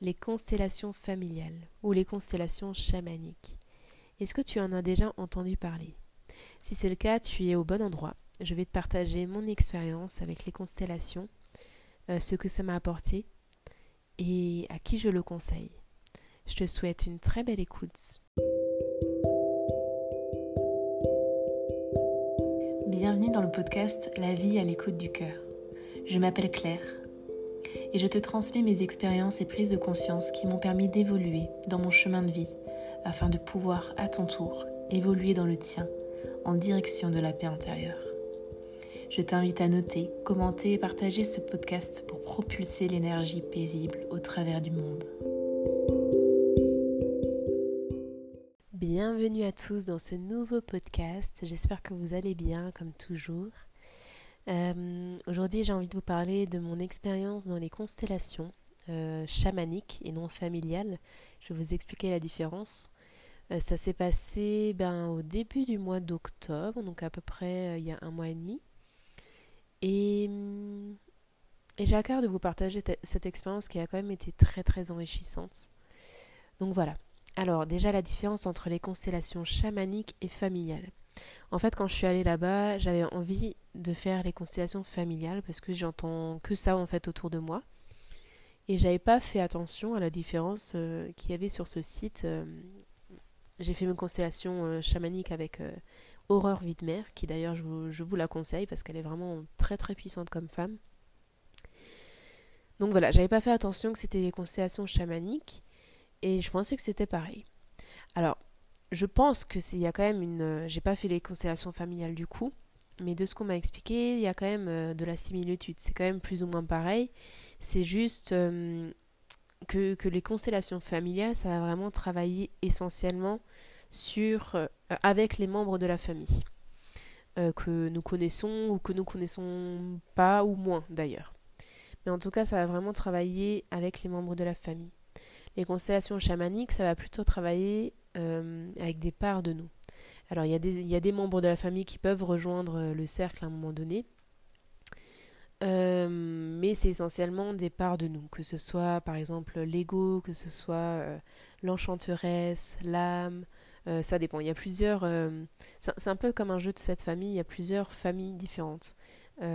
les constellations familiales ou les constellations chamaniques. Est-ce que tu en as déjà entendu parler? Si c'est le cas, tu es au bon endroit. Je vais te partager mon expérience avec les constellations, euh, ce que ça m'a apporté et à qui je le conseille. Je te souhaite une très belle écoute. Bienvenue dans le podcast La vie à l'écoute du cœur. Je m'appelle Claire et je te transmets mes expériences et prises de conscience qui m'ont permis d'évoluer dans mon chemin de vie afin de pouvoir à ton tour évoluer dans le tien en direction de la paix intérieure. Je t'invite à noter, commenter et partager ce podcast pour propulser l'énergie paisible au travers du monde. Bienvenue à tous dans ce nouveau podcast. J'espère que vous allez bien comme toujours. Euh, aujourd'hui, j'ai envie de vous parler de mon expérience dans les constellations euh, chamaniques et non familiales. Je vais vous expliquer la différence. Euh, ça s'est passé ben, au début du mois d'octobre, donc à peu près il y a un mois et demi. Et, et j'ai à cœur de vous partager cette expérience qui a quand même été très très enrichissante. Donc voilà. Alors déjà la différence entre les constellations chamaniques et familiales. En fait, quand je suis allée là-bas, j'avais envie de faire les constellations familiales parce que j'entends que ça en fait autour de moi. Et j'avais pas fait attention à la différence euh, qu'il y avait sur ce site. Euh, j'ai fait mes constellations euh, chamaniques avec Aurore Widmer, qui d'ailleurs je vous, je vous, la conseille parce qu'elle est vraiment très très puissante comme femme. Donc voilà, j'avais pas fait attention que c'était les constellations chamaniques et je pensais que c'était pareil. Alors, je pense que c'est il y a quand même une euh, j'ai pas fait les constellations familiales du coup mais de ce qu'on m'a expliqué il y a quand même euh, de la similitude. C'est quand même plus ou moins pareil. C'est juste euh, que, que, les constellations familiales ça va vraiment travailler essentiellement sur avec les membres de la famille que nous connaissons ou que nous connaissons pas ou moins d'ailleurs. Mais en tout cas ça va vraiment travailler avec les membres de la famille. Les constellations chamaniques ça va plutôt travailler euh, avec des parts de nous. Alors il y, a des, il y, a des, membres de la famille qui peuvent rejoindre euh, le cercle à un moment donné, euh, mais c'est essentiellement des parts de nous, que ce soit par exemple l'ego, que ce soit l'enchanteresse, l'âme, ça dépend. Il y a plusieurs. c'est un peu comme un jeu de cette famille, il y a plusieurs familles différentes. il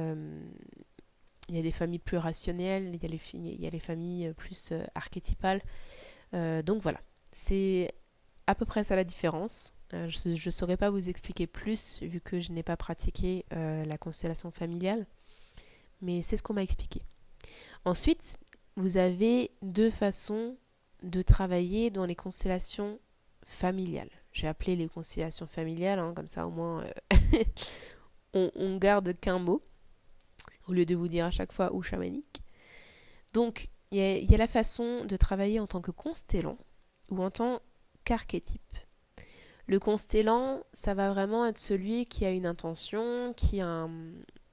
y a les familles plus rationnelles, il y a les, il y a les familles plus archétypales. donc voilà, c'est à peu près ça la différence. Euh, je ne saurais pas vous expliquer plus vu que je n'ai pas pratiqué euh, la constellation familiale, mais c'est ce qu'on m'a expliqué. Ensuite, vous avez deux façons de travailler dans les constellations familiales. J'ai appelé les constellations familiales, hein, comme ça au moins euh, on, garde qu'un mot, au lieu de vous dire à chaque fois ou chamanique. Donc, il y, y, a la façon de travailler en tant que constellant ou en tant qu'archétype. Le constellant, ça va vraiment être celui qui a une intention, qui a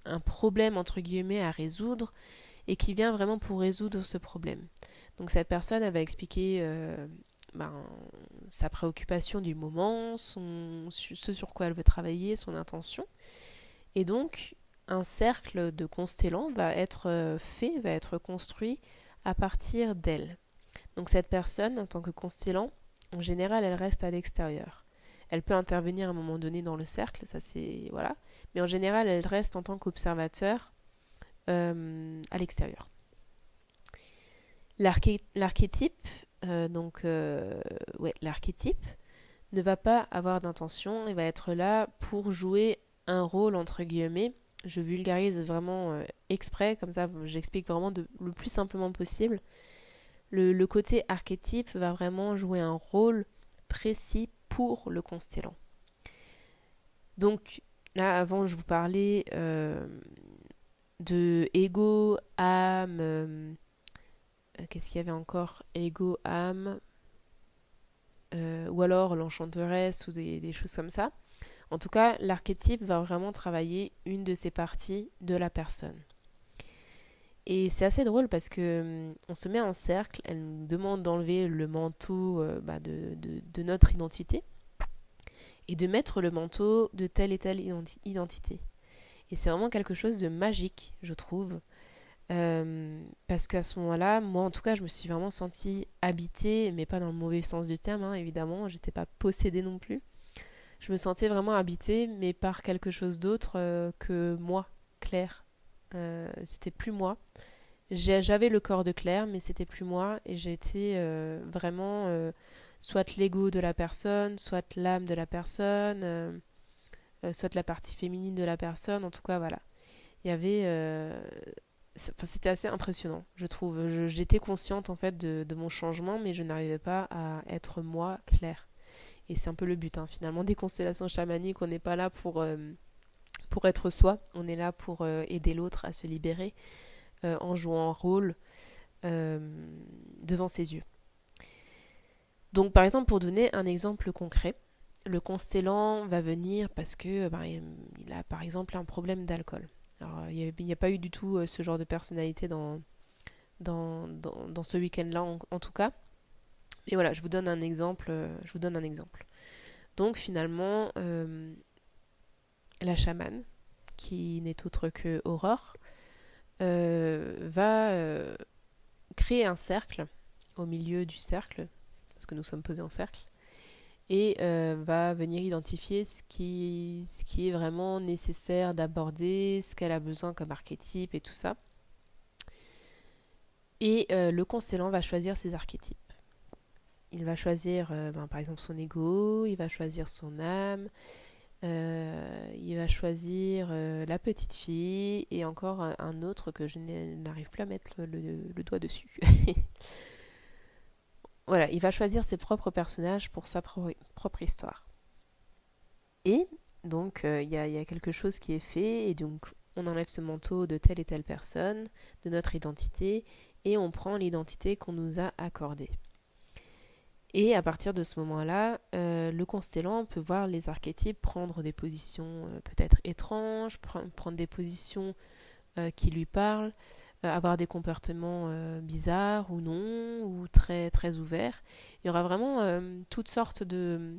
un, problème entre guillemets à résoudre et qui vient vraiment pour résoudre ce problème. Donc cette personne, elle va expliquer euh, ben, sa préoccupation du moment, ce sur quoi elle veut travailler, son intention. Et donc, un cercle de constellants va être euh, fait, va être construit à partir d'elle. Donc cette personne, en tant que constellant, en général, elle reste à l'extérieur. Elle peut intervenir à un moment donné dans le cercle, ça c'est voilà, mais en général, elle reste en tant qu'observateur euh, à l'extérieur. L'archétype, euh, donc euh, l'archétype ne va pas avoir d'intention, il va être là pour jouer un rôle entre guillemets. Je vulgarise vraiment exprès, comme ça j'explique vraiment le plus simplement possible le, côté archétype va vraiment jouer un rôle précis pour le constellant. Donc là, avant, je vous parlais euh, de ego, âme. Euh, qu'est-ce qu'il y avait encore? Ego, âme. Euh, ou alors l'enchanteresse ou des, choses comme ça. En tout cas, l'archétype va vraiment travailler une de ces parties de la personne. Et c'est assez drôle parce que hum, on se met en cercle, elle nous demande d'enlever le manteau euh, bah, de, notre identité et de mettre le manteau de telle et telle identité. Et c'est vraiment quelque chose de magique, je trouve. Euh, parce qu'à ce moment-là, moi en tout cas, je me suis vraiment sentie habitée, mais pas dans le mauvais sens du terme, hein, évidemment, j'étais pas possédée non plus. Je me sentais vraiment habitée, mais par quelque chose d'autre euh, que moi, Claire. Euh, c'était plus moi. J'avais le corps de Claire, mais c'était plus moi, et j'étais vraiment soit l'ego de la personne, soit l'âme de la personne, soit la partie féminine de la personne, en tout cas, voilà. Il y avait c'était assez impressionnant, je trouve. J'étais consciente en fait de, mon changement, mais je n'arrivais pas à être moi claire. Et c'est un peu le but, hein. finalement, des constellations chamaniques. On n'est pas là pour, euh, pour être soi, on est là pour euh, aider l'autre à se libérer euh, en jouant un rôle devant ses yeux. Donc, par exemple, pour donner un exemple concret, le constellant va venir parce que ben, il a par exemple un problème d'alcool. Alors, il n'y a, pas eu du tout euh, ce genre de personnalité dans, dans, dans, ce week-end-là, en, tout cas. Mais voilà, je vous donne un exemple. Euh, je vous donne un exemple. Donc, finalement, euh, la chamane, qui n'est autre que Aurore, va créer un cercle au milieu du cercle, parce que nous sommes posés en cercle, et euh, va venir identifier ce qui, est vraiment nécessaire d'aborder, ce qu'elle a besoin comme archétype et tout ça. Et euh, le constellant va choisir ses archétypes. Il va choisir euh, ben, par exemple son ego, il va choisir son âme, il va choisir la petite fille et encore un, autre que je n'arrive plus à mettre le doigt dessus. Voilà, il va choisir ses propres personnages pour sa propre histoire. Et donc, euh, il y, a quelque chose qui est fait, et donc on enlève ce manteau de telle et telle personne, de notre identité, et on prend l'identité qu'on nous a accordée. Et à partir de ce moment-là, euh, le constellant peut voir les archétypes prendre des positions euh, peut-être étranges, prendre des positions qui lui parlent, euh, avoir des comportements euh, bizarres ou non, ou très très ouverts. Il y aura vraiment euh, toutes sortes de,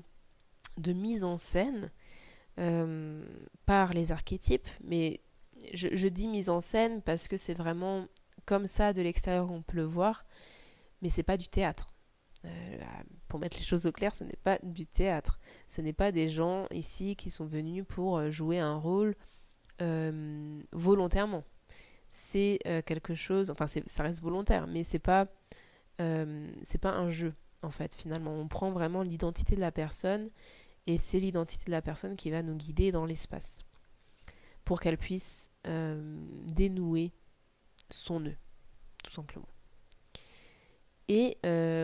de mises en scène par les archétypes, mais je, dis mise en scène parce que c'est vraiment comme ça de l'extérieur on peut le voir, mais c'est pas du théâtre. Pour mettre les choses au clair, ce n'est pas du théâtre. Ce n'est pas des gens ici qui sont venus pour jouer un rôle volontairement c'est euh, quelque chose, enfin ça reste volontaire, mais c'est pas, euh, c'est pas un jeu en fait finalement. On prend vraiment l'identité de la personne et c'est l'identité de la personne qui va nous guider dans l'espace pour qu'elle puisse euh, dénouer son nœud, tout simplement. Et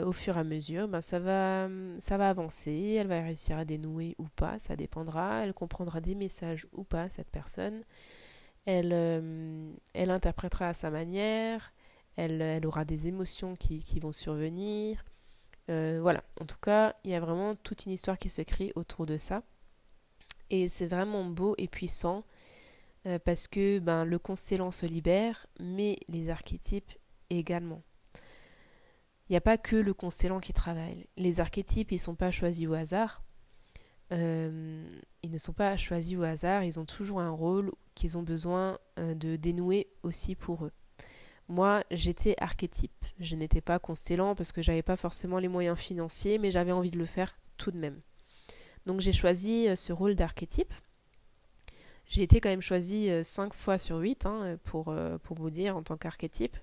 au fur et à mesure, ben, ça, va, ça va avancer, elle va réussir à dénouer ou pas, ça dépendra, elle comprendra des messages ou pas, cette personne, elle, euh, elle interprétera à sa manière, elle, aura des émotions qui, qui vont survenir. Euh, voilà, en tout cas, il y a vraiment toute une histoire qui se crée autour de ça. Et c'est vraiment beau et puissant euh, parce que ben, le constellant se libère, mais les archétypes également. Il n'y a pas que le constellant qui travaille. Les archétypes, ils ne sont pas choisis au hasard. Euh, ils ne sont pas choisis au hasard, ils ont toujours un rôle qu'ils ont besoin euh, de dénouer aussi pour eux. Moi, j'étais archétype. Je n'étais pas constellant parce que j'avais pas forcément les moyens financiers, mais j'avais envie de le faire tout de même. Donc j'ai choisi euh, ce rôle d'archétype. J'ai été quand même choisi 5 fois sur 8 hein, pour, pour vous dire en tant qu'archétype.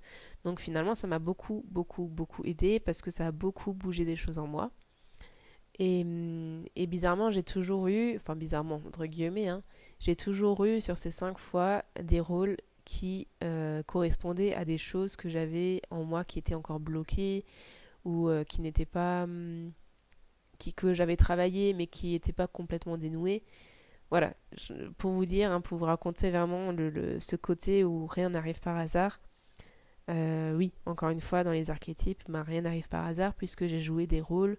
Donc finalement ça m'a beaucoup beaucoup beaucoup aidé parce que ça a beaucoup bougé des choses en moi. Et, et bizarrement, j'ai toujours eu, enfin bizarrement, entre guillemets, hein, j'ai toujours eu sur ces cinq fois des rôles qui euh, correspondaient à des choses que j'avais en moi qui étaient encore bloquées ou euh, qui n'étaient pas. Hum, qui, que j'avais travaillé mais qui n'étaient pas complètement dénouées. Voilà, pour vous dire, hein, pour vous raconter vraiment ce côté où rien n'arrive par hasard. Euh, oui, encore une fois, dans les archétypes, ben, rien n'arrive par hasard puisque j'ai joué des rôles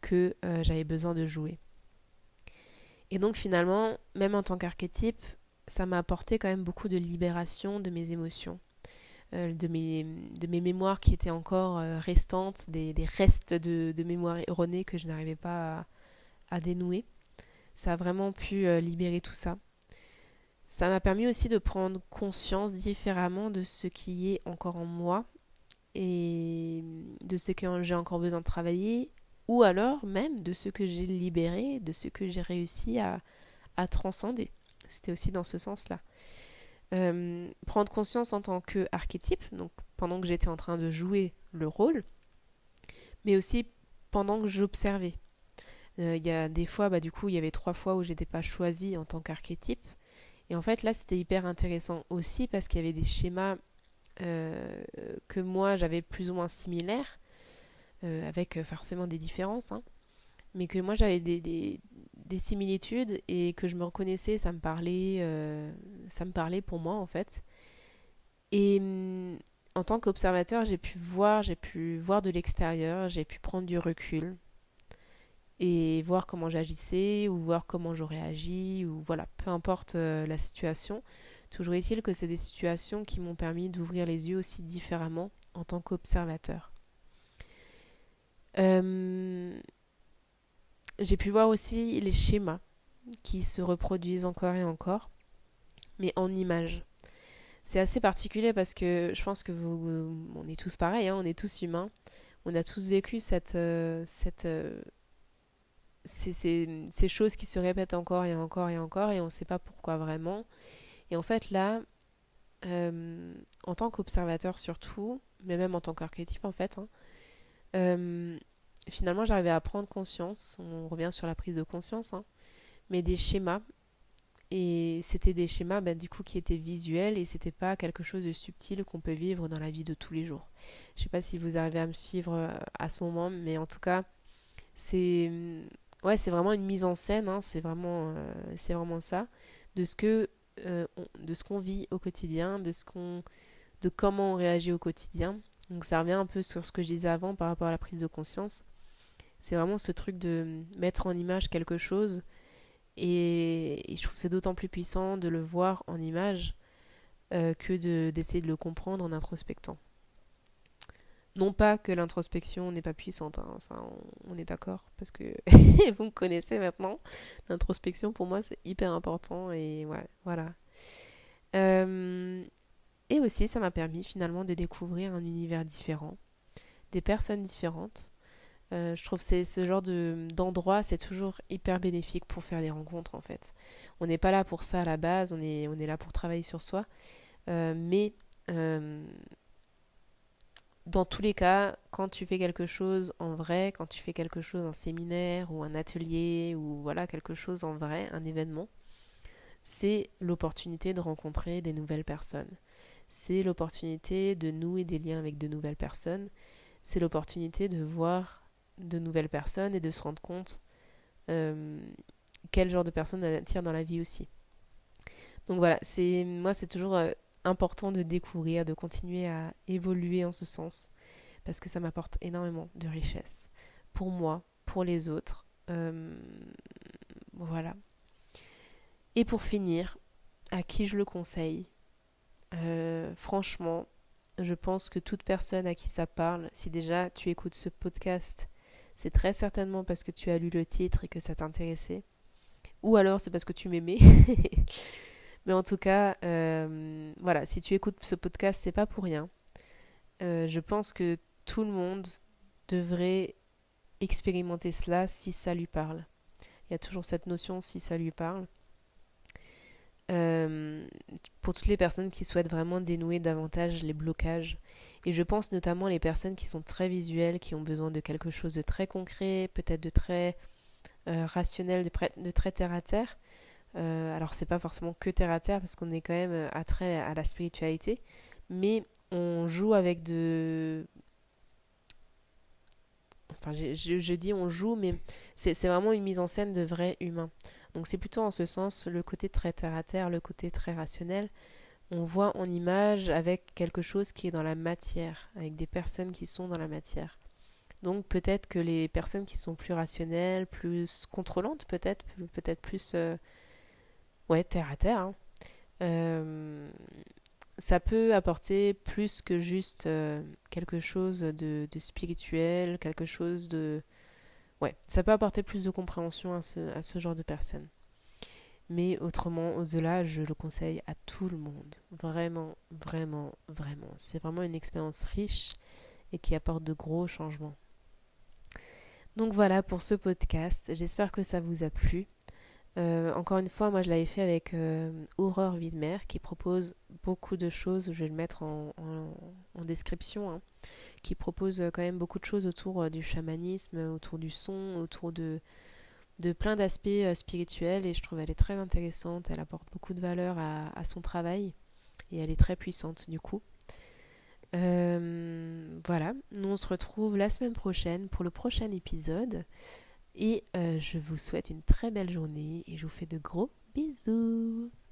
que euh, j'avais besoin de jouer. Et donc finalement, même en tant qu'archétype, ça m'a apporté quand même beaucoup de libération de mes émotions, euh, de, mes, mémoires qui étaient encore restantes, des, restes de, de mémoire erronée que je n'arrivais pas à, dénouer. Ça a vraiment pu libérer tout ça. Ça m'a permis aussi de prendre conscience différemment de ce qui est encore en moi et de ce que j'ai encore besoin de travailler, ou alors même de ce que j'ai libéré, de ce que j'ai réussi à, à transcender. C'était aussi dans ce sens-là. Euh, prendre conscience en tant qu'archétype, donc pendant que j'étais en train de jouer le rôle, mais aussi pendant que j'observais. Euh, il y a des fois, bah, du coup, il y avait trois fois où j'étais pas choisie en tant qu'archétype. Et en fait, là, c'était hyper intéressant aussi parce qu'il y avait des schémas euh, que moi, j'avais plus ou moins similaires, avec forcément des différences, hein, mais que moi, j'avais des, des similitudes et que je me reconnaissais, ça me parlait, euh, ça me parlait pour moi en fait. Et mm, en tant qu'observateur, j'ai pu voir, j'ai pu voir de l'extérieur, j'ai pu prendre du recul et voir comment j'agissais ou voir comment j'aurais agi ou voilà, peu importe euh, la situation. Toujours est-il que c'est des situations qui m'ont permis d'ouvrir les yeux aussi différemment en tant qu'observateur. Euh, j'ai pu voir aussi les schémas qui se reproduisent encore et encore, mais en images. C'est assez particulier parce que je pense que vous, on est tous pareils, hein, on est tous humains. On a tous vécu cette, euh, ces, ces, choses qui se répètent encore et encore et encore et on ne sait pas pourquoi vraiment. Et en fait là, euh, en tant qu'observateur surtout, mais même en tant qu'archétype en fait, hein, finalement, j'arrivais à prendre conscience, on revient sur la prise de conscience, hein, mais des schémas. Et c'était des schémas ben, du coup qui étaient visuels et c'était pas quelque chose de subtil qu'on peut vivre dans la vie de tous les jours. Je sais pas si vous arrivez à me suivre euh, à ce moment, mais en tout cas, c'est ouais, c'est vraiment une mise en scène, hein, c'est vraiment, euh, vraiment ça, de ce que euh, de ce qu'on vit au quotidien, de ce qu'on, de comment on réagit au quotidien. Donc ça revient un peu sur ce que je disais avant par rapport à la prise de conscience. C'est vraiment ce truc de mettre en image quelque chose. Et, je trouve c'est d'autant plus puissant de le voir en image euh, que d'essayer de, le comprendre en introspectant. Non pas que l'introspection n'est pas puissante, hein, on, est d'accord, parce que vous me connaissez maintenant. L'introspection pour moi c'est hyper important et ouais, voilà. Euh, et aussi ça m'a permis finalement de découvrir un univers différent, des personnes différentes, euh, je trouve que ce genre d'endroit, c'est toujours hyper bénéfique pour faire des rencontres en fait. On n'est pas là pour ça à la base, on est, là pour travailler sur soi. Euh, mais dans tous les cas, quand tu fais quelque chose en vrai, quand tu fais quelque chose, un séminaire ou un atelier ou voilà quelque chose en vrai, un événement, c'est l'opportunité de rencontrer des nouvelles personnes. C'est l'opportunité de nouer des liens avec de nouvelles personnes. C'est l'opportunité de voir de nouvelles personnes et de se rendre compte euh, quel genre de personnes on attire dans la vie aussi. Donc voilà, c'est moi c'est toujours euh, important de découvrir, de continuer à évoluer en ce sens parce que ça m'apporte énormément de richesse pour moi, pour les autres. Euh, voilà. Et pour finir, à qui je le conseille? Franchement, je pense que toute personne à qui ça parle, si déjà tu écoutes ce podcast c'est très certainement parce que tu as lu le titre et que ça t'intéressait. Ou alors c'est parce que tu m'aimais. Mais en tout cas, euh, voilà, si tu écoutes ce podcast, c'est pas pour rien. Euh, je pense que tout le monde devrait expérimenter cela si ça lui parle. Il y a toujours cette notion si ça lui parle. Euh, pour toutes les personnes qui souhaitent vraiment dénouer davantage les blocages. Et je pense notamment les personnes qui sont très visuelles, qui ont besoin de quelque chose de très concret, peut-être de très rationnel, de, très terre à terre. Euh, alors c'est pas forcément que terre à terre parce qu'on est quand même attrait à la spiritualité, mais on joue avec de Enfin, je, je, dis on joue, mais c'est vraiment une mise en scène de vrais humains. Donc c'est plutôt en ce sens le côté très terre à terre, le côté très rationnel. On voit en image avec quelque chose qui est dans la matière, avec des personnes qui sont dans la matière. Donc peut-être que les personnes qui sont plus rationnelles, plus contrôlantes, peut-être, peut-être plus euh, ouais terre à terre, hein, euh, ça peut apporter plus que juste euh, quelque chose de, spirituel, quelque chose de ouais, ça peut apporter plus de compréhension à ce, à ce genre de personnes. Mais autrement, au-delà, je le conseille à tout le monde. Vraiment, vraiment, vraiment. C'est vraiment une expérience riche et qui apporte de gros changements. Donc voilà pour ce podcast. J'espère que ça vous a plu. Euh, encore une fois, moi je l'avais fait avec euh, Horreur Widmer qui propose beaucoup de choses. Je vais le mettre en, description. Hein, qui propose quand même beaucoup de choses autour euh, du chamanisme, autour du son, autour de, plein d'aspects spirituels. Et je trouve elle est très intéressante. Elle apporte beaucoup de valeur à, son travail et elle est très puissante du coup. Euh, voilà, nous on se retrouve la semaine prochaine pour le prochain épisode. Et euh, je vous souhaite une très belle journée et je vous fais de gros bisous.